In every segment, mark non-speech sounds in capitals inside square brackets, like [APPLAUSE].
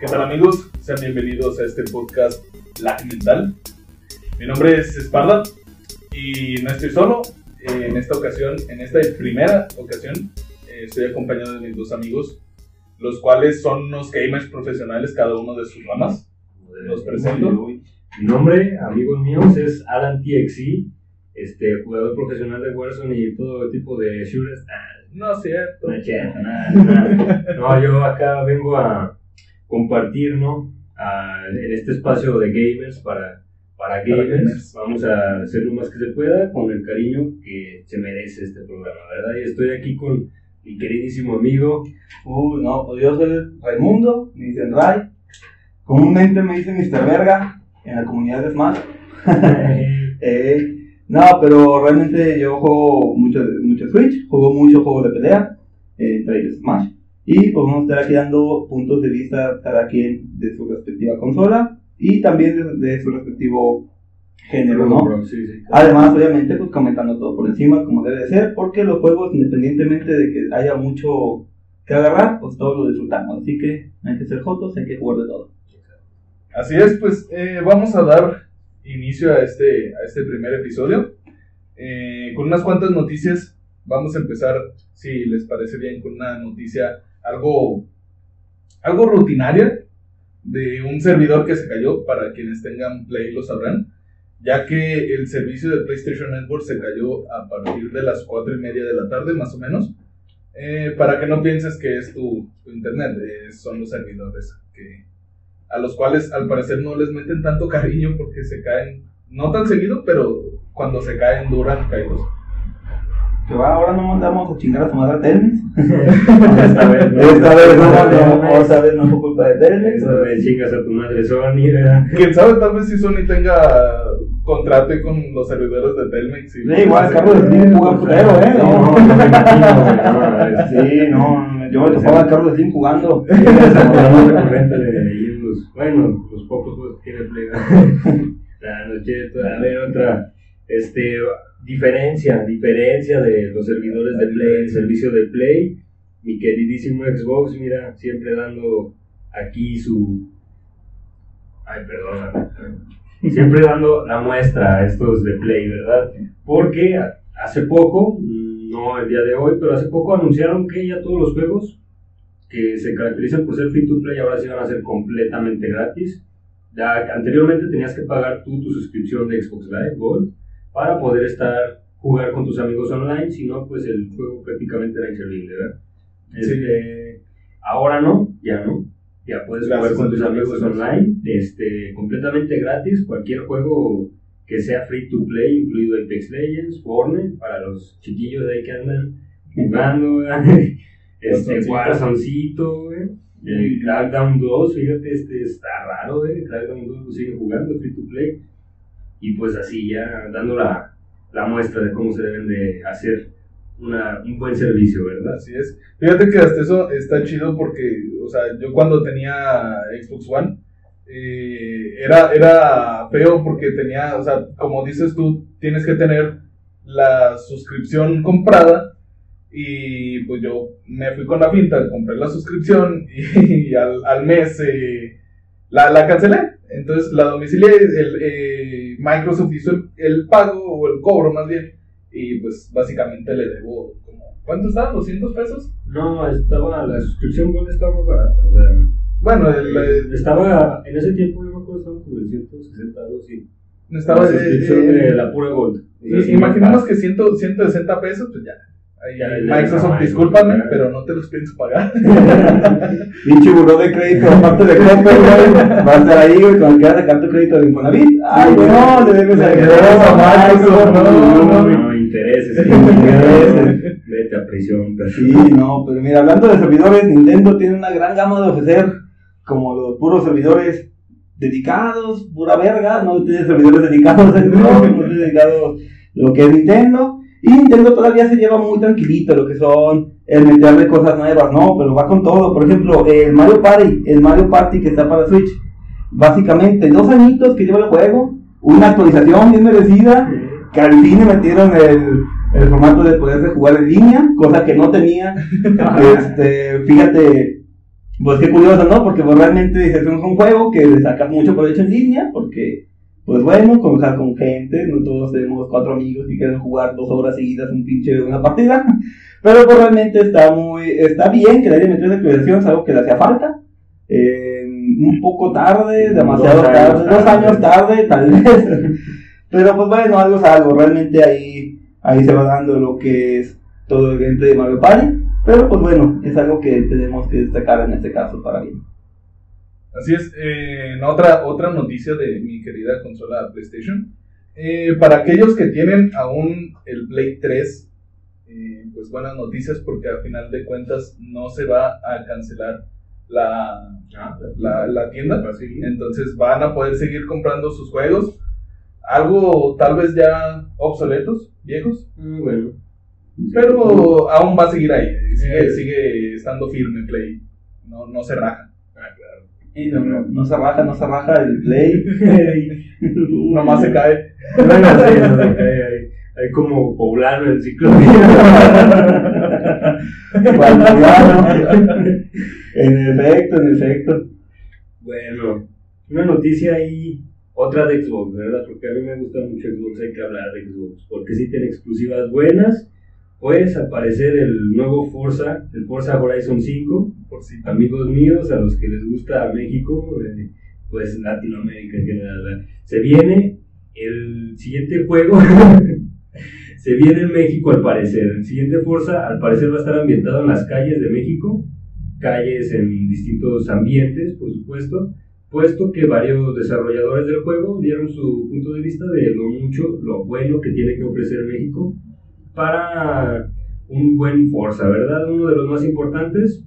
¿Qué tal amigos? Sean bienvenidos a este podcast Mental. Mi nombre es Esparda y no estoy solo. Eh, En esta ocasión, en esta primera ocasión, eh, estoy acompañado de mis dos amigos, los cuales son unos gamers profesionales, cada uno de sus ramas. Los presento. Mi nombre, amigos míos, es Alan TXI, este, jugador profesional de Warzone y todo tipo de shooters. Ah, No es cierto. no es cierto, nada, nada. No, yo acá vengo a compartir, ¿no? A- en este espacio de gamers para, para gamers. gamers. Vamos a hacer lo más que se pueda con el cariño que se merece este programa, ¿verdad? Y estoy aquí con mi queridísimo amigo. Uh, no, pues yo soy Raimundo, me dicen Ray. Comúnmente me dicen Mr. Verga en la comunidad de Smash. [LAUGHS] [LAUGHS] Eh, no, pero realmente yo juego mucho, mucho Switch, juego mucho juegos de pelea, eh, entre ellos Smash. Y pues vamos a estar aquí dando puntos de vista cada quien de su respectiva consola y también de, de su respectivo género, ¿no? Sí, sí. Además, obviamente, pues comentando todo por encima, como debe de ser, porque los juegos, independientemente de que haya mucho que agarrar, pues todos lo disfrutamos. Así que hay que ser jotos, hay que jugar de todo. Así es, pues eh, vamos a dar inicio a este, a este primer episodio eh, con unas cuantas noticias. Vamos a empezar, si les parece bien, con una noticia algo, algo rutinaria de un servidor que se cayó. Para quienes tengan Play lo sabrán, ya que el servicio de PlayStation Network se cayó a partir de las 4 y media de la tarde, más o menos. Eh, para que no pienses que es tu, internet, eh, son los servidores que, a los cuales al parecer no les meten tanto cariño porque se caen, no tan seguido, pero cuando se caen duran caídos. Que va, ahora no mandamos a chingar a su madre a Telmex. [LAUGHS] Esta vez no. Esta vez no, no, esta vez no fue culpa de Telmex. Esta vez chingas a tu madre Sony, ¿verdad? Quién sabe, tal vez si Sony tenga contrato con los servidores de Telmex. Y Sí, igual, Carlos Slim juega putero, ¿eh? No, No. Sí, no, yo me topaba a Carlos Slim jugando. [LAUGHS] es el programa recurrente de ahí en los, bueno, los pocos juegos que tiene Play. [LAUGHS] A ver, otra, este, diferencia, diferencia de los servidores de Play, el servicio de Play, mi queridísimo Xbox, mira, siempre dando aquí su, ay, perdón, siempre dando la muestra a estos de Play, ¿verdad? Porque hace poco, no el día de hoy, pero hace poco anunciaron que ya todos los juegos que se caracterizan por ser free to play ahora sí van a ser completamente gratis. Ya anteriormente tenías que pagar tú tu suscripción de Xbox Live Gold para poder estar jugar con tus amigos online, si no pues el juego prácticamente era inservible, ¿verdad? Sí. Este, ahora no, ya no. Ya puedes Gracias jugar con tus amigos online, este, completamente gratis, cualquier juego que sea free to play, incluido Apex Legends, Fortnite, para los chiquillos de ahí que andan jugando, ¿verdad? [LAUGHS] este, Warzoncito. Warzoncito, güey. El Crackdown 2, fíjate, este está raro, ¿eh? Crackdown 2 lo sigue jugando, free to play. Y pues así, ya dando la, muestra de cómo se deben de hacer una, un buen servicio, ¿verdad? Así es. Fíjate que hasta eso está chido porque, o sea, yo cuando tenía Xbox One, eh, era, era feo porque tenía, o sea, como dices tú, tienes que tener la suscripción comprada y pues yo me fui con la finta, compré la suscripción y, [LAUGHS] al, al mes eh, la, la cancelé. Entonces la domicilié, el, eh, Microsoft hizo el, el pago o el cobro más bien y pues básicamente le debo como, ¿cuánto estaba? ¿200 pesos? No, estaba, la suscripción Gold estaba más barata, o sea, Bueno, el, el- estaba, en ese tiempo yo me acuerdo estaba como en 160 algo así. estaba... la suscripción eh, de la pura Gold. imaginemos que 100, 160 pesos, pues ya. Microsoft, discúlpame, pero no te los pienso pagar. [LAUGHS] Pinche buró de crédito, aparte de Coppel, güey. Va a estar ahí, güey, cuando quieras sacar tu crédito de Infonavit. Ay, no, le debes a Microsoft, no, no, no. no, intereses, [LAUGHS] intereses. Vete a prisión, Sí, no, pero mira, hablando de servidores, Nintendo tiene una gran gama de ofrecer, como los puros servidores dedicados, pura verga, no tiene servidores dedicados [LAUGHS] a Xbox, no tiene dedicados lo que es Nintendo. Y Nintendo todavía se lleva muy tranquilito lo que son el meterle cosas nuevas, no, pero va con todo. Por ejemplo, el Mario Party, el Mario Party que está para Switch, básicamente dos añitos que lleva el juego, una actualización bien merecida, que al fin le metieron el, el formato de poderse jugar en línea, cosa que no tenía. [LAUGHS] este, fíjate, Pues qué curioso, ¿no? Porque pues, realmente es un juego que le sacas mucho provecho en línea, porque, pues bueno, conversar con gente, no todos tenemos cuatro amigos y quieren jugar dos horas seguidas un pinche una partida, [LAUGHS] pero pues realmente está muy, está bien que le hayan metido actualización, es algo que le hacía falta, eh, un poco tarde, demasiado Dos tarde, dos años tarde, tal vez, [LAUGHS] pero pues bueno, algo es algo, realmente ahí, ahí se va dando lo que es todo el gameplay de Mario Party, pero pues bueno, es algo que tenemos que destacar en este caso para bien. Así es, eh, en otra, otra noticia de mi querida consola PlayStation. eh, para aquellos que tienen aún el Play 3, eh, pues buenas noticias porque al final de cuentas no se va a cancelar la, la, la tienda. A. Entonces van a poder seguir comprando sus juegos. Algo tal vez ya obsoletos, viejos, Ah, bueno. pero aún va a seguir ahí. Sigue, sigue estando firme Play. No, no se raja. Y no, no, no se raja, no se raja el play. [LAUGHS] Nomás se cae. Bueno, sí, no se cae ahí. Hay como poblano el ciclo. [LAUGHS] Valdiviano. En efecto, en efecto. Bueno, una noticia ahí, otra de Xbox, ¿verdad? Porque a mí me gusta mucho Xbox, hay que hablar de Xbox, porque sí tiene exclusivas buenas. Pues aparecer el nuevo Forza, el Forza Horizon 5, Por si amigos míos, a los que les gusta México, eh, pues Latinoamérica en general. Se viene el siguiente juego, [LAUGHS] se viene en México al parecer. El siguiente Forza al parecer va a estar ambientado en las calles de México, calles en distintos ambientes, por supuesto, puesto que varios desarrolladores del juego dieron su punto de vista de lo mucho, lo bueno que tiene que ofrecer México para un buen Forza, ¿verdad? Uno de los más importantes,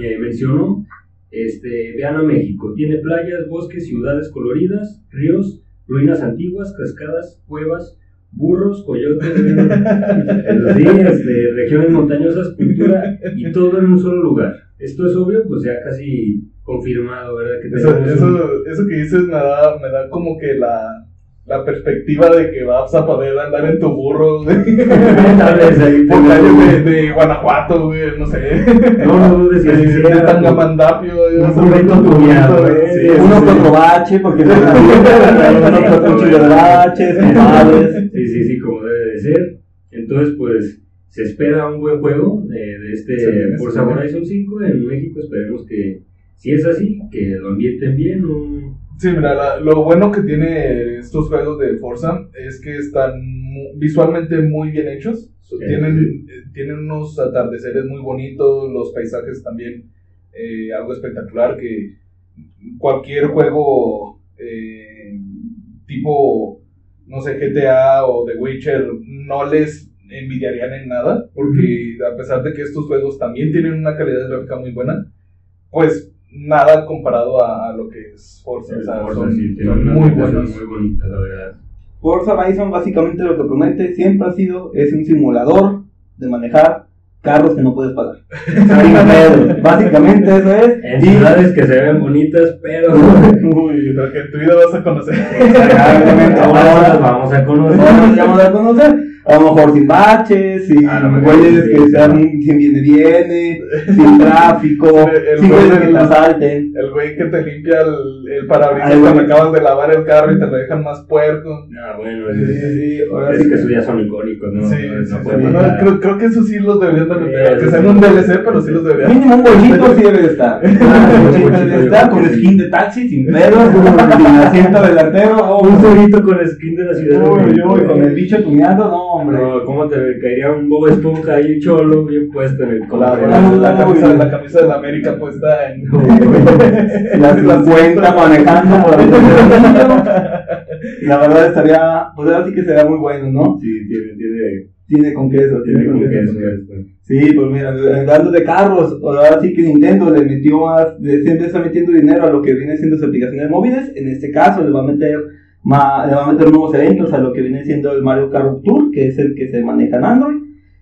eh, mencionó, este, vean a México, tiene playas, bosques, ciudades coloridas, ríos, ruinas antiguas, cascadas, cuevas, burros, coyotes, [LAUGHS] sí, este, regiones montañosas, cultura y todo en un solo lugar. Esto es obvio, pues ya casi confirmado, ¿verdad? Que Eso, un- eso, eso que dices me da, me da como que la, la perspectiva de que vas a poder andar en tu burro güey, [LAUGHS] Tal vez ahí por calles de, de Guanajuato, güey, no sé. No, no dudes que de, así de. Tangamandapio, güey, Un burrito con tu tuneado, burrito, ¿eh? sí, Uno sí, con sí. otro bache, porque [LAUGHS] no uno con chico de baches. [LAUGHS] Sí, sí, sí, como debe de ser. Entonces, pues, se espera un buen juego de, de este Forza. Horizon 5 en México. Esperemos que, si es así, que lo ambienten bien. ¿no? Sí, mira, la- lo bueno que tiene estos juegos de Forza es que están mu- visualmente muy bien hechos. Tienen, eh, tienen unos atardeceres muy bonitos, los paisajes también eh, algo espectacular que cualquier juego eh, tipo, no sé, GTA o The Witcher no les envidiarían en nada, porque a pesar de que estos juegos también tienen una calidad gráfica muy buena, pues nada comparado a, a lo que es Forza. o sea, Forza, son, sí, tiene son una muy buenos. Muy bonita, la verdad. Forza Horizon básicamente lo que promete siempre ha sido es un simulador de manejar carros que no puedes pagar. [LAUGHS] Básicamente eso es. En ciudades que se ven bonitas, pero. [LAUGHS] Uy, Pero que en tu vida vas a conocer. Exactamente. Ahora las vamos a conocer. Vamos a conocer. A lo mejor sin baches, sin güeyes que sean sin viene viene, [LAUGHS] sin tráfico, El sin güey güeyes que te asalten. El güey que te limpia el, el parabrisas cuando güey. acabas de lavar el carro y te lo dejan más puerco. Ah, bueno, Sí, es, sí, sí, ahora es sí que que- esos ya son icónicos, ¿no? sí, no, sí, no sí. puede No, faltar. creo, creo que eso sí los deberían de meter. Eso sean un DLC, pero sí los deberían. Mínimo un bollito sí debe de estar. Ah, debe estar con que skin de taxi, sin [LAUGHS] pedos, sin asiento delantero. oh, Un cerito con skin de la ciudad. con el bicho tuneando, no, hombre. No, ¿cómo te caería un Bob Esponja ahí cholo bien puesto en el La, la- la camisa, la camisa de la América puesta en. Las [LAUGHS] 50 manejando por niño. [LAUGHS] La verdad estaría, pues ahora sí que sería muy bueno, ¿no? Sí, tiene, tiene, Tiene con queso, tiene con queso. Sí, pues mira, hablando de carros, ahora sí que Nintendo le metió más, le siempre está metiendo dinero a lo que viene siendo sus aplicaciones móviles. En este caso le va a meter le va a meter nuevos eventos a lo que viene siendo el Mario Kart Tour, que es el que se maneja en Android.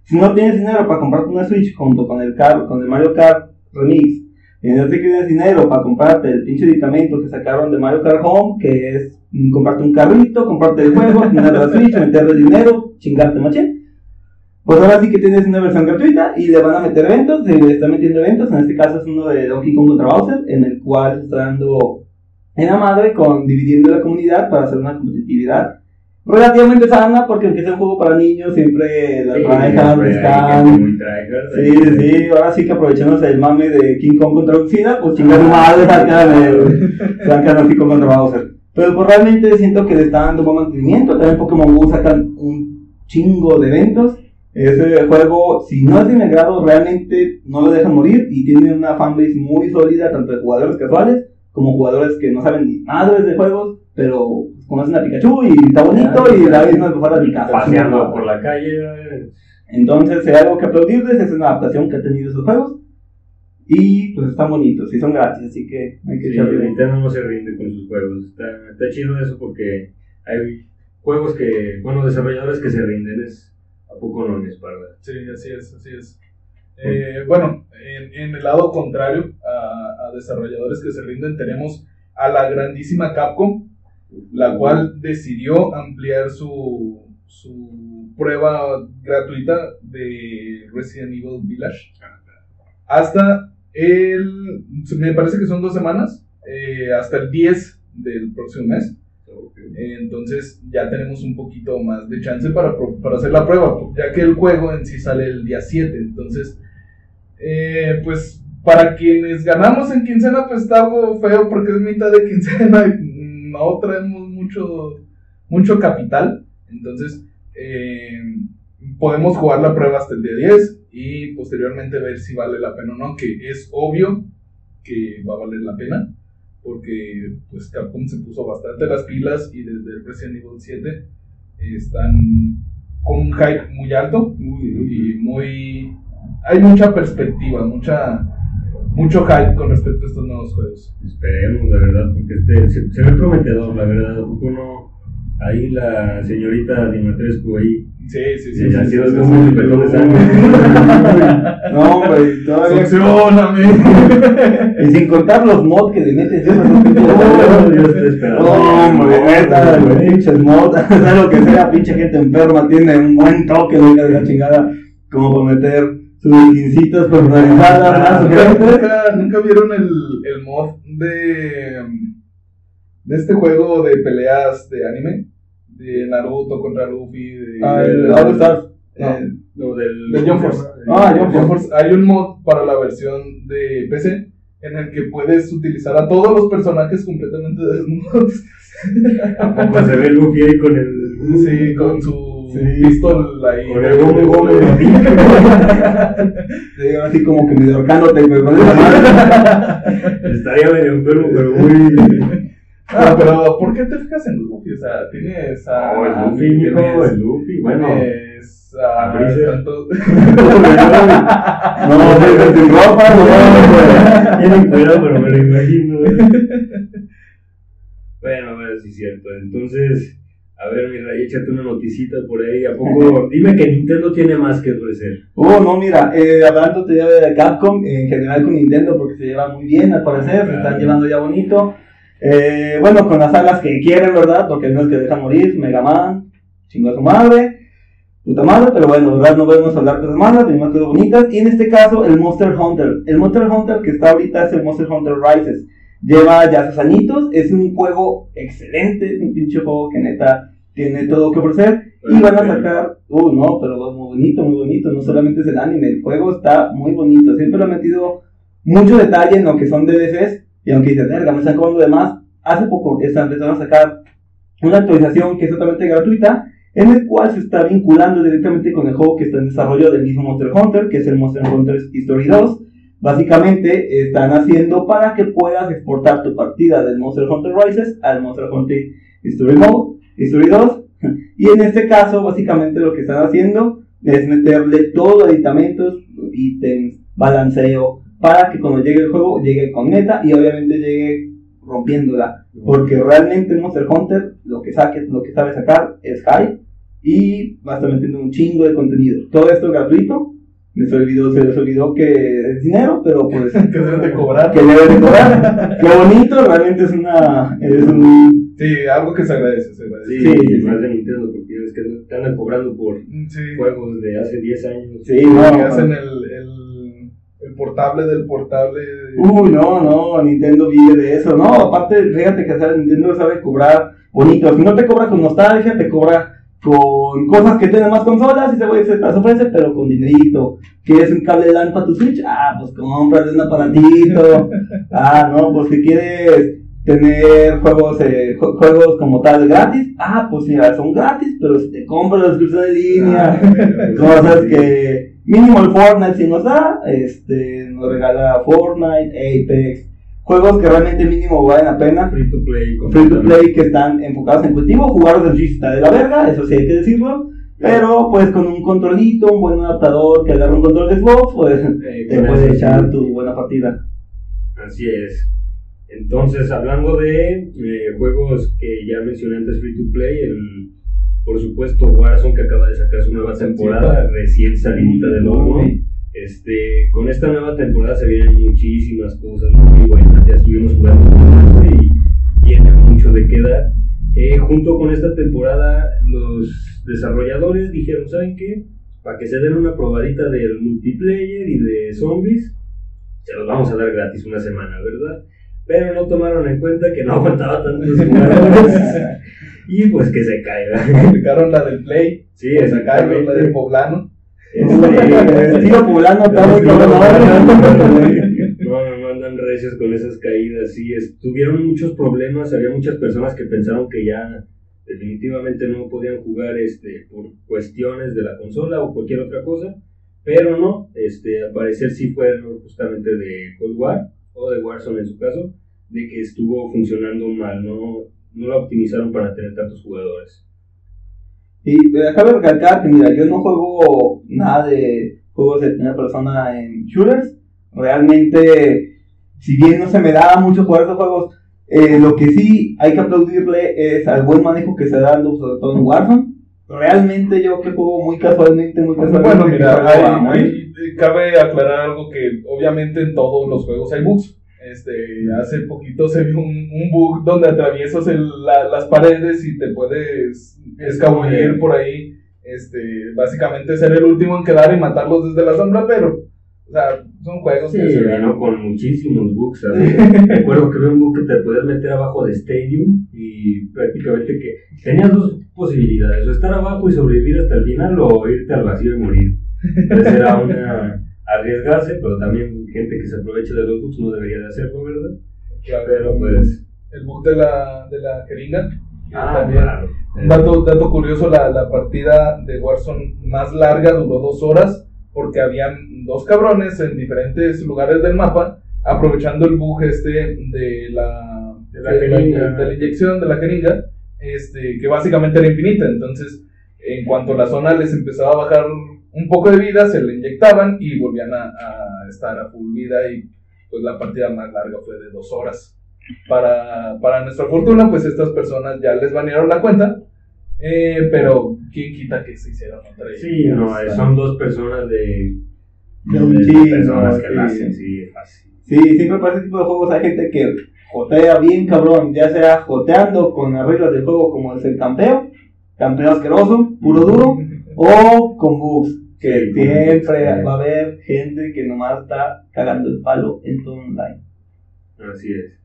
Si no tienes dinero para comprarte una Switch junto con el car con el Mario Kart Remix, y no tienes dinero para comprarte el pinche editamento que sacaron de Mario Kart Home, que es mm, comprarte un carrito, comprarte el juego, [LAUGHS] tener la Switch, meterle dinero, chingarte maché. pues ahora sí que tienes una versión gratuita y le van a meter eventos, se le están metiendo eventos, en este caso es uno de Donkey Kong contra Bowser, en el cual se está dando en la madre con dividiendo la comunidad para hacer una competitividad relativamente sana, porque aunque sea un juego para niños, siempre las Sí, hay están... Sí, sí, sí, ahora sí que aprovechemos el mame de King Kong contra Godzilla, pues chingar su madre, sacan el, sacan Donkey Kong contra Bowser. Pero pues realmente siento que le están dando buen mantenimiento, también Pokémon GO sacan un chingo de eventos. Ese juego, si no es de mi agrado, realmente no lo dejan morir y tiene una fanbase muy sólida, tanto de jugadores casuales como jugadores que no saben ni madres de juegos, pero conocen a Pikachu y está bonito y la misma mejor a mi casa. Paseando por la calle. Entonces, hay algo que aplaudirles, es una adaptación que han tenido esos juegos. Y pues están bonitos, y son gratis, así que hay que Sí, Nintendo no se rinde con sus juegos. Está, está chido eso porque hay juegos que, bueno, desarrolladores que se rinden. Es a poco no les para. Sí, así es, así es. Eh, bueno, en, en el lado contrario a, a desarrolladores que se rinden, tenemos a la grandísima Capcom, la cual decidió ampliar su, su prueba gratuita de Resident Evil Village hasta el, me parece que son dos semanas, eh, hasta el 10 del próximo mes. Entonces ya tenemos un poquito más de chance para, para hacer la prueba, ya que el juego en sí sale el día 7. Entonces, eh, pues para quienes ganamos en quincena, pues está algo feo porque es mitad de quincena y no traemos mucho, mucho capital. Entonces, eh, podemos jugar la prueba hasta el día 10 y posteriormente ver si vale la pena o no, que es obvio que va a valer la pena porque pues Capcom se puso bastante las pilas y desde el Resident Evil 7 están con un hype muy alto y muy hay mucha perspectiva, mucha mucho hype con respecto a estos nuevos juegos. Esperemos, la verdad, porque este se, se ve prometedor, la verdad. ¿A poco no? Ahí la señorita Dimitrescu ahí. Sí, sí, Sí, sí. así sí, los sí, muy de sangre. [LAUGHS] No, hombre, y todavía. Succioname. [LAUGHS] Y sin contar los mods que le meten, yo no yo estoy esperando. No, hombre, neta, pinches mods, [LAUGHS] sea lo que sea, pinche gente enferma, tiene un buen toque, venga de la chingada, como por meter sus skincitos personalizadas, más ¿Nunca, vieron el, el mod de, de este juego de peleas de anime? De Naruto contra Luffy. De, Ah, de- el. No. Eh, No, del. De Jump Force. Ah, Force. Hay un mod para la versión de PC en el que puedes utilizar a todos los personajes completamente desnudos. ¿A poco se ve Luffy ahí con el. Sí, con su Sí. pistol ahí. Con el gome gome así como que güey, con esa madre. Estaría medio enfermo, pero muy. Ah, pero ¿por qué te fijas en Luffy? O sea, tienes a. Oh, el Luffy, tienes- el Luffy. Bueno, Tienes a. Freezer. tanto- [LAUGHS] No, no, sin ropa, no, Tienen cuidado, pero me lo imagino. bueno, bueno, sí es cierto. Entonces, a ver, mira, échate una noticita por ahí. ¿A poco? [LAUGHS] Dime que Nintendo tiene más que ofrecer. Oh, no, mira, eh, hablando te de Capcom, en general con Nintendo, porque se lleva muy bien al parecer, se están llevando ya bonito. Eh, bueno, con las sagas que quieren, ¿verdad? Porque no es que dejan morir, Mega Man, chingo a su madre, puta madre, pero bueno, ¿verdad? No podemos hablar cosas malas, tenemos cosas bonitas. Y en este caso, el Monster Hunter. El Monster Hunter que está ahorita es el Monster Hunter Rises. Lleva ya sus añitos, es un juego excelente, es un pinche juego que neta tiene todo que ofrecer. Y van a sacar, uh, no, pero muy bonito, muy bonito. No solamente es el anime, el juego está muy bonito. Siempre le han metido mucho detalle en lo que son DLCs. Y aunque dicen, verga, me están cobrando de más. Hace poco empezaron a sacar una actualización que es totalmente gratuita, en el cual se está vinculando directamente con el juego que está en desarrollo del mismo Monster Hunter, que es el Monster Hunter History 2. Básicamente están haciendo para que puedas exportar tu partida del Monster Hunter Rises al Monster Hunter History Mode, History 2. [LAUGHS] Y en este caso, básicamente lo que están haciendo es meterle todo aditamentos, ítems, balanceo, para que cuando llegue el juego llegue con meta y obviamente llegue rompiéndola. Porque realmente en Monster Hunter lo que saques, lo que sabe sacar es high y va a estar metiendo un chingo de contenido. Todo esto es gratuito. Les olvidó, se les olvidó que es dinero, pero pues [LAUGHS] que deben de cobrar. que deben de cobrar. Qué bonito, realmente es una es un, Sí, algo que se agradece, se agradece. Sí, Sí, sí, más de Nintendo, porque es que te andan cobrando por Sí. juegos de hace 10 años. Sí, Que no. hacen el, el, el portable del portable. Uy, no, no, Nintendo vive de eso. No, aparte, fíjate que. Nintendo sabe cobrar bonito. Si no te cobra con nostalgia, te cobra con cosas que tienen más consolas y se, se las ofrece, pero con dinerito. ¿Quieres un cable LAN para tu Switch? Ah, pues cómprale un aparatito. [LAUGHS] Ah, no, pues si quieres tener juegos eh, ju- juegos como tal gratis. Ah, pues mira, son gratis, pero si te compras la suscripción en línea, [LAUGHS] cosas que mínimo el Fortnite si nos da, este, nos regala Fortnite, Apex, juegos que realmente mínimo valen la pena, Free to play. free to play que están enfocados en cultivo, jugar de Switch está de la verga, eso sí hay que decirlo, pero pues con un controlito, un buen adaptador que agarra un control de Xbox, pues Eh, te con puede eso, echar tu buena partida. Así es. Entonces, hablando de eh, juegos que ya mencioné antes, Free to Play, el, por supuesto Warzone que acaba de sacar su nueva temporada, recién salidita del horno. Este, con esta nueva temporada se vienen muchísimas cosas muy buenas. Ya estuvimos jugando bastante y tiene mucho de qué dar. Eh, junto con esta temporada, los desarrolladores dijeron: ¿Saben qué? Para que se den una probadita del multiplayer y de zombies, se los vamos a dar gratis una semana, ¿verdad? Pero no tomaron en cuenta que no aguantaba tantos jugadores [LAUGHS] y pues que se caiga. Aplicaron la del Play. Sí, o sacaron la del poblano. Este, Estilo poblano, está muy. No, no, no andan recios con esas caídas. Sí, es- tuvieron muchos problemas. Había muchas personas que pensaron que ya definitivamente no podían jugar este, por cuestiones de la consola o cualquier otra cosa. Pero no, este, al parecer sí fue justamente de Cold War o de Warzone en su caso, de que estuvo funcionando mal. No, no la optimizaron para tener tantos jugadores. Y eh, cabe recalcar que, mira, yo no juego nada de juegos de primera persona en shooters. Realmente, si bien no se me da mucho jugar esos juegos, eh, lo que sí hay que aplaudirle es al buen manejo que se da dando, sobre todo en Warzone. Realmente yo que juego muy casualmente, muy casualmente. Bueno, mira, hay- hay- cabe aclarar algo que obviamente en todos los juegos hay bugs. Este, hace poquito se vio un, un bug donde atraviesas el- la- las paredes y te puedes escabullir por ahí. Este, básicamente ser el último en quedar y matarlos desde la sombra, pero, o sea, son juegos Sí, que se vino con muchísimos bugs. [LAUGHS] Recuerdo que había un bug que te podías meter abajo de Stadium y prácticamente que tenías dos posibilidades, o estar abajo y sobrevivir hasta el final o irte al vacío y morir. Entonces era una arriesgarse, pero también gente que se aprovecha de los bugs no debería de hacerlo, ¿verdad? Claro, Pero pues... El bug de la, de la jeringa. Ah, también- claro. Dato, dato curioso, la, la partida de Warzone más larga duró dos horas porque habían dos cabrones en diferentes lugares del mapa aprovechando el bug este de la, De la jeringa. de la inyección de la jeringa, este, que básicamente era infinita. Entonces, en cuanto la zona les empezaba a bajar un poco de vida, se le inyectaban y volvían a, a estar a full vida y pues la partida más larga fue de dos horas. Para, para nuestra fortuna, pues estas personas ya les banearon la cuenta, eh, pero quién quita que se hicieron otra vez. Sí, no, eh, son dos personas de... De un chingo, personas que sí. lo hacen, sí, fácil. Sí, siempre para ese tipo de juegos hay gente que jotea bien cabrón, ya sea joteando con las reglas del juego como es el campeo, campeo asqueroso, puro duro, o con bugs, que Sí, siempre sí. va a haber gente que nomás está cagando el palo en todo online. Así es.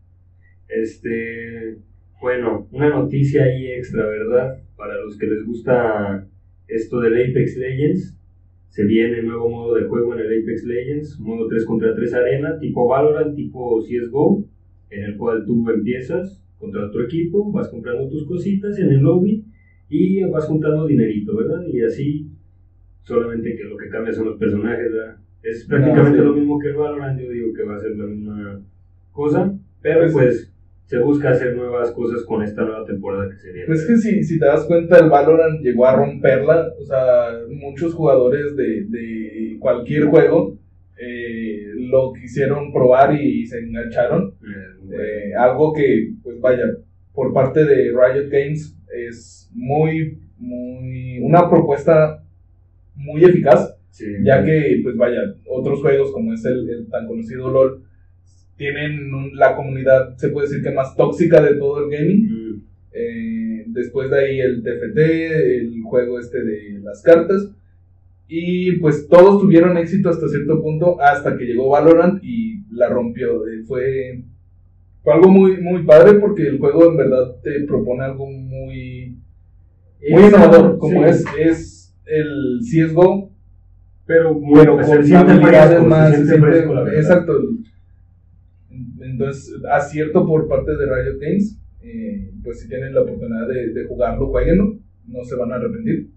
Este, bueno, una noticia ahí extra, ¿verdad? Para los que les gusta esto del Apex Legends, se viene nuevo modo de juego en el Apex Legends, modo 3 contra 3 arena, tipo Valorant, tipo CSGO, en el cual tú empiezas contra otro equipo, vas comprando tus cositas en el lobby y vas juntando dinerito, ¿verdad? Y así, solamente que lo que cambia son los personajes, ¿verdad? Es prácticamente sí. lo mismo que el Valorant, yo digo que va a ser la misma cosa, pero Pues- pues se busca hacer nuevas cosas con esta nueva temporada que se viene. Pues que si, si te das cuenta, el Valorant llegó a romperla. O sea, muchos jugadores de, de cualquier juego eh, lo quisieron probar y, se engancharon. Eh, bueno, Eh, algo que, pues vaya, por parte de Riot Games es muy, muy, una propuesta muy eficaz, sí, ya que, pues vaya, otros juegos como es el, el tan conocido LOL, tienen un- la comunidad, se puede decir que más tóxica de todo el gaming. Mm, Eh, después de ahí el TFT, el juego este de las cartas. Y pues todos tuvieron éxito hasta cierto punto, hasta que llegó Valorant y la rompió. Eh, fue, fue algo muy, muy padre porque el juego en verdad te propone algo muy, muy Es- innovador, como sí. es, es el CSGO, Pero, muy- pero pues, con se siente habilidades más, se siente siente- fresco, la verdad. exacto. Entonces, acierto por parte de Riot Games, eh, pues si tienen la oportunidad de, de jugarlo, jueguenlo, no se van a arrepentir.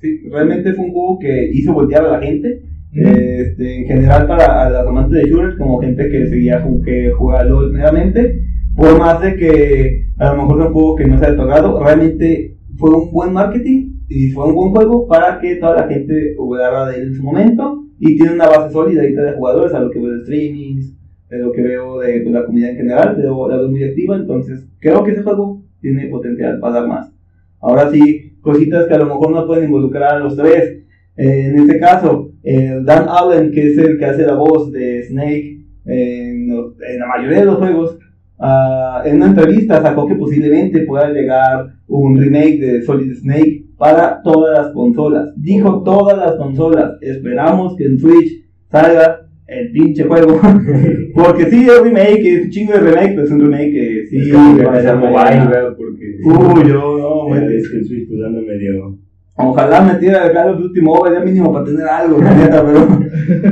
Sí, realmente fue un juego que hizo voltear a la gente. Este, en general para a los amantes de shooters, como gente que seguía que jugaba LOL meramente, por más de que a lo mejor un juego que no sea de tu agrado, realmente fue un buen marketing y fue un buen juego para que toda la gente jugara de él en su momento y tiene una base sólida de jugadores, a lo que veo de streamings, de lo que veo de la comunidad en general, veo, la veo muy activa, entonces creo que ese juego tiene potencial para dar más. Ahora sí, cositas que a lo mejor no pueden involucrar a los tres. Eh, en este caso, eh, Dan Allen, que es el que hace la voz de Snake en, en la mayoría de los juegos, ah, en una entrevista sacó que posiblemente pueda llegar un remake de Solid Snake para todas las consolas. Dijo todas las consolas. Esperamos que en Switch salga el pinche juego. [LAUGHS] Porque sí, es remake, es un chingo de remake, pero es un remake que sí. es que va a ser mobile. Porque Uy, yo no, güey. es que el Switch pues anda medio... Ojalá metiera el Call of Duty Mobile ya mínimo para tener algo, la neta, pero,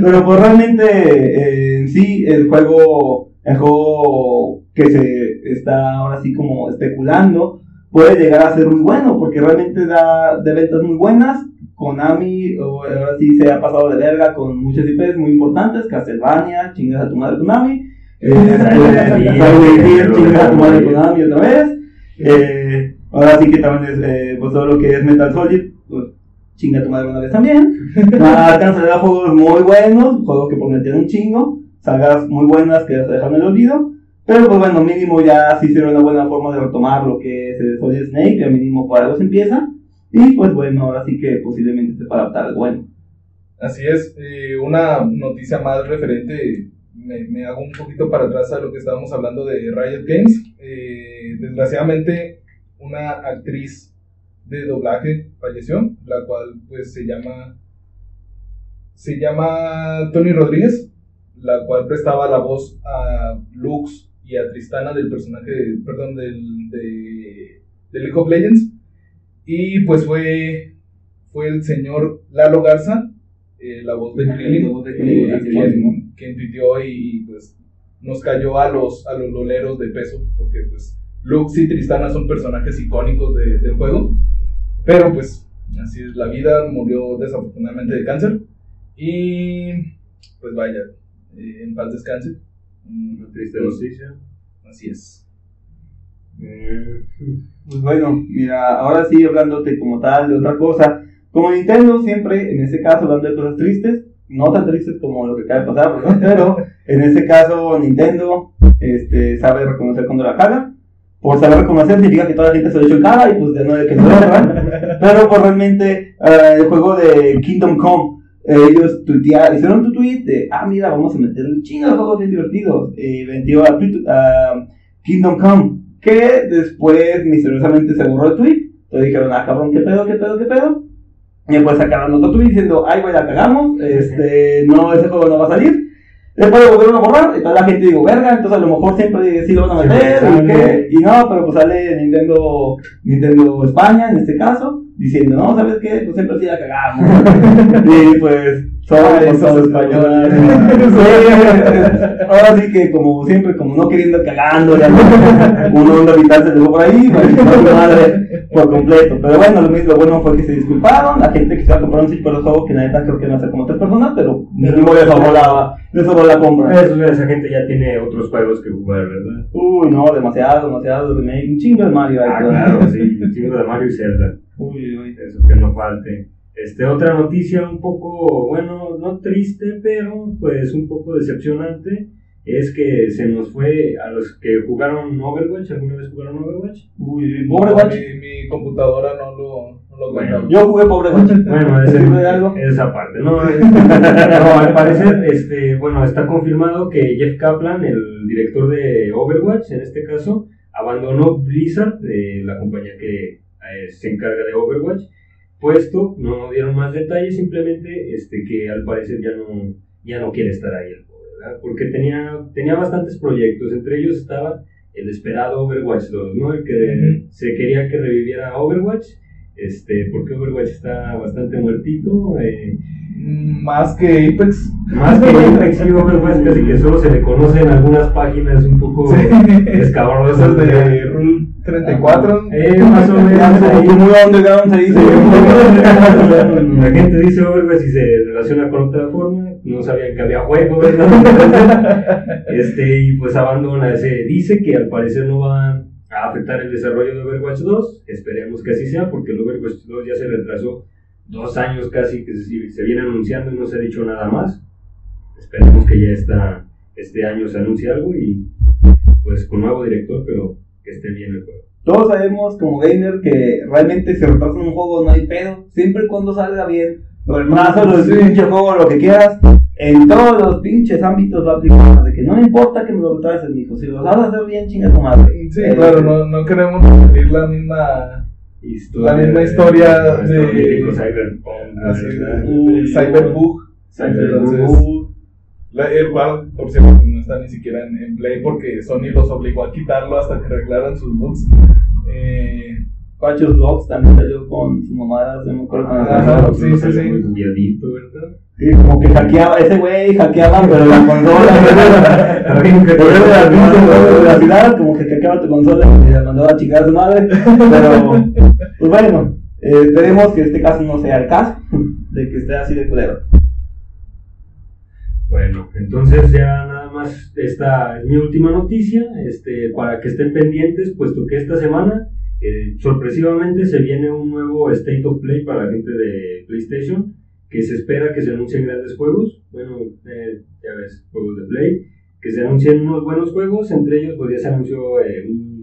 pero pues realmente eh, en sí el juego, el juego que se está ahora sí como especulando puede llegar a ser muy bueno porque realmente da de ventas muy buenas. Konami ahora sí se ha pasado de verga con muchas IPs muy importantes, Castlevania, chingas a tu madre Konami, eh, Hill, chingas a tu madre Konami otra vez. Eh, ahora sí que también es eh, pues todo lo que es Metal Solid, chinga tu madre una vez también. A dar juegos muy buenos, juegos que prometían un chingo, sagas muy buenas que ya se dejan en el olvido. Pero pues bueno, mínimo ya sí será una buena forma de retomar lo que es el Solid Snake, ya mínimo para algo se empieza. Y pues bueno, ahora sí que posiblemente se pueda adaptar algo bueno. Así es, eh, una noticia más referente, me, me hago un poquito para atrás a lo que estábamos hablando de Riot Games. Eh, desgraciadamente, una actriz de doblaje falleció, la cual pues se llama, se llama Tony Rodríguez, la cual prestaba la voz a Lux y a Tristana del personaje, perdón, del, de, de League of Legends. Y pues fue, fue el señor Lalo Garza, eh, la voz de Krillin, eh, quien, quien tuiteó y pues nos cayó a los, a los loleros de peso, porque pues Lux y Tristana son personajes icónicos de- del juego, pero pues así es la vida, murió desafortunadamente de cáncer y pues vaya, eh, en paz descanse. Mm, Una triste pues, noticia. Así es. Eh, Pues bueno, mira, ahora sí hablándote como tal de otra cosa. Como Nintendo siempre, en ese caso, hablando de cosas tristes, no tan tristes como lo que acaba de pasar, [LAUGHS] pero en ese caso Nintendo este, sabe reconocer cuando la caga. Por saber reconocer significa que toda la gente se lo cara y pues de no de que no, ¿verdad? Pero pues realmente eh, el juego de Kingdom Come, eh, ellos tuitearon, hicieron tu tweet de, ah mira, vamos a meter un chingo de juegos bien divertidos. Y vendió a, Kingdom Come, que después misteriosamente se borró el tweet. Entonces dijeron, ah cabrón, qué pedo, qué pedo, qué pedo. Y después sacaron otro tweet diciendo, ay güey, la cagamos, este, no, ese juego no va a salir. Después lo volvieron a borrar, y toda la gente digo, verga, entonces a lo mejor siempre sí lo van a meter, y, qué, y no, pero pues sale Nintendo, Nintendo España en este caso, diciendo, no, ¿sabes qué? Pues siempre sí la cagamos. [LAUGHS] y pues, sobre esos españoles. Ahora sí que como siempre, como no queriendo cagando, uno onda vital se dejó por ahí, pues, madre por completo. Pero bueno, lo, mismo, lo bueno fue que se disculparon, la gente que se va a comprar un Switch por los juegos, que la neta creo que van a ser como tres personas, pero mínimo les sobró la, les sobró la compra. Eso, esa gente ya tiene otros juegos que jugar, ¿verdad? Uy, no, demasiado, demasiado un chingo de Mario. Ah, ahí, claro, sí, [LAUGHS] el chingo de Mario y Zelda. Uy, uy. Eso que no falte. Este, otra noticia un poco, bueno, no triste, pero pues un poco decepcionante, es que se nos fue a los que jugaron Overwatch, ¿alguna vez jugaron Overwatch? Uy, pobre Watch. Mi, mi computadora no lo, no lo Bueno. Yo jugué pobre Watch. [LAUGHS] Bueno, ¿Te ese- sirve de algo? esa parte, ¿no? [LAUGHS] no, al parecer, este, bueno, está confirmado que Jeff Kaplan, el director de Overwatch, en este caso, abandonó Blizzard, eh, la compañía que eh, se encarga de Overwatch, puesto, no dieron más detalles, simplemente este, que al parecer ya no, ya no quiere estar ahí el pobre, ¿verdad? Porque tenía, tenía bastantes proyectos, entre ellos estaba el esperado Overwatch 2, ¿no? El que se quería que reviviera Overwatch, este, porque Overwatch está bastante muertito, eh, Más que Apex. más que [LAUGHS] Apex y Overwatch casi que solo se le conoce en algunas páginas un poco escabrosas Esas de Rule 34. Eh, más o [LAUGHS] menos ahí. muy underground dice. La gente dice Overwatch y se relaciona con otra forma, no sabían que había juego, ¿verdad? [LAUGHS] Este, y pues abandona ese. Dice que al parecer no va a afectar el desarrollo de Overwatch 2, esperemos que así sea, porque el Overwatch 2 ya se retrasó dos años casi que se, se viene anunciando y no se ha dicho nada más. Esperemos que ya está, este año se anuncie algo y pues con nuevo director, pero que esté bien el juego. Todos sabemos como gamer que realmente si retrasan un juego no hay pedo, siempre y cuando salga bien. Lo retraso, lo Sí. pinche juego, lo que quieras. En todos los pinches ámbitos va a aplicar. De que no me importa que me lo retrases, mijo. Si lo sabes hacer bien, chinga tu madre. Sí, Eh, claro, no, no queremos repetir la misma. La misma historia nuestro de- mítico Cyberpunk, Así, de Cyberbug. La, cual, por cierto, no está ni siquiera en, en Play porque Sony los obligó a quitarlo hasta que arreglaran sus bugs. Eh, Pachos Logs también salió con sus mamadas, no me acuerdo. Ajá, sí, sí, sí. Muy bugueadito, ¿verdad? Como que hackeaba, ese güey hackeaba, pero la consola. [LAUGHS] Pero la ciudad, como que hackeaba tu consola y la mandaba a chingar a su madre. Pero, pues bueno, eh, esperemos que este caso no sea el caso, [LAUGHS] de que esté así de culero. Bueno, entonces ya nada más esta es mi última noticia, este, para que estén pendientes, puesto que esta semana eh, sorpresivamente se viene un nuevo State of Play para la gente de PlayStation, que se espera que se anuncien grandes juegos, bueno, eh, ya ves, juegos de Play, que se anuncien unos buenos juegos, entre ellos pues ya se anunció eh, un-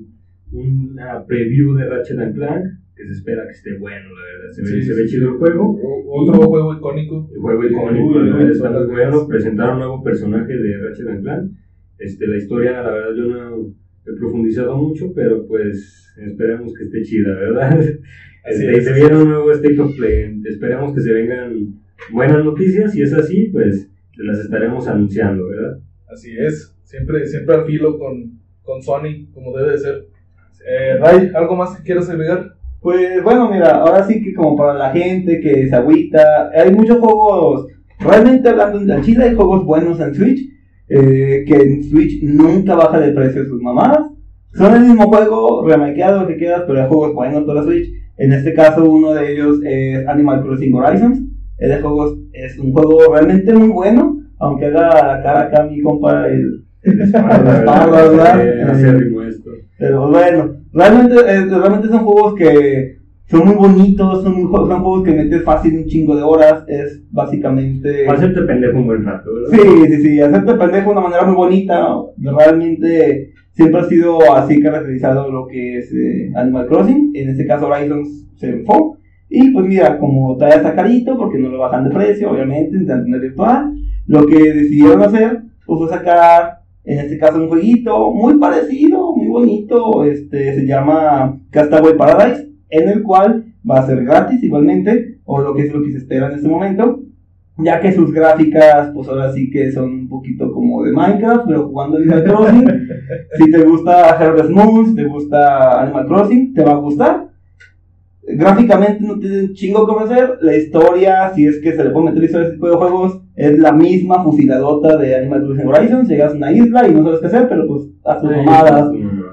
una preview de Ratchet and Clank, que se espera que esté bueno, la verdad, se ve, sí, se ve chido el juego. Otro juego icónico. El juego icónico, Uy, la verdad, está muy bueno. Presentaron un nuevo personaje de Ratchet and Clank. Este, la historia, la verdad, yo no he profundizado mucho, pero pues esperemos que esté chida, ¿verdad? [LAUGHS] Así y es, se viene un nuevo State of Play. Esperemos que se vengan buenas noticias. Si es así, pues las estaremos anunciando, ¿verdad? Así es, siempre, siempre al filo con, con Sony, como debe de ser. Eh, Ray, ¿algo más que quieras agregar? Pues bueno, mira, ahora sí que como para la gente que se agüita, hay muchos juegos, realmente hablando en Chile hay juegos buenos en Switch, eh, que en Switch nunca baja de precio sus mamadas. Son el mismo juego, remakeado, lo que quieras, pero hay juegos buenos para Switch. En este caso, uno de ellos es Animal Crossing Horizons. Ese juego es un juego realmente muy bueno, aunque haga cara acá mi compa el, El [LAUGHS] La espalda, ¿verdad? Eh, pero bueno, realmente, eh, realmente son juegos que son muy bonitos, son, muy son juegos que metes fácil un chingo de horas, es básicamente... Hacerte pendejo un buen rato, ¿verdad? Sí, sí, sí, hacerte pendejo de una manera muy bonita, realmente siempre ha sido así caracterizado lo que es eh, Animal Crossing, en este caso Horizons se enfocó, y pues mira, como todavía está carito, porque no lo bajan de precio, obviamente, en internet virtual, lo que decidieron hacer pues, fue sacar, en este caso, un jueguito muy parecido, muy bonito, este, se llama Castaway Paradise, en el cual va a ser gratis igualmente, o lo que es lo que se espera en este momento, ya que sus gráficas, pues ahora sí que son un poquito como de Minecraft, pero jugando Animal Crossing. [LAUGHS] si te gusta Harvest Moon, si te gusta Animal Crossing, te va a gustar. Gráficamente no tiene un chingo que ofrecer. La historia, si es que se le puede meter historia a este tipo de juegos, es la misma fusiladota de Animal Crossing Horizons. Llegas a una isla y no sabes qué hacer, pero pues haz tus mamadas.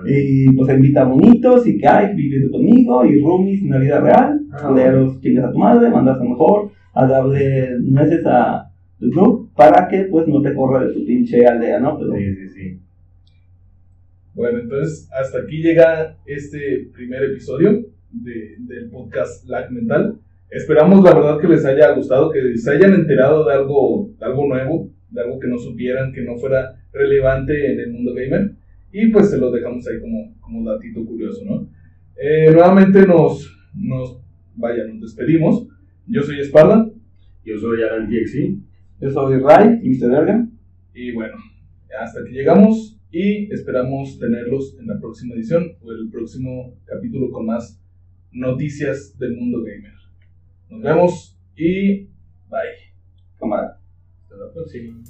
Y pues invita a monitos y que hay, vives conmigo y roomies en la vida real. Ah, Culeros, chingas a tu madre, mandas a lo mejor a darle nueces a tu para que pues no te corra de tu pinche aldea, ¿no? Pero, Sí, sí, sí. Bueno, entonces hasta aquí llega este primer episodio de- del podcast Lag Mental. Esperamos la verdad que les haya gustado, que se hayan enterado de algo, de algo nuevo, de algo que no supieran, que no fuera relevante en el mundo gamer. Y pues se lo dejamos ahí como, como datito curioso, ¿no? Eh, nuevamente nos, nos, vaya, nos despedimos. Yo soy Esparda Yo soy Alan TXI. Yo soy Ray, Mr. Verga. y bueno, hasta que llegamos y esperamos tenerlos en la próxima edición o el próximo capítulo con más noticias del mundo gamer. Nos vemos y bye. Cámara. Hasta la próxima.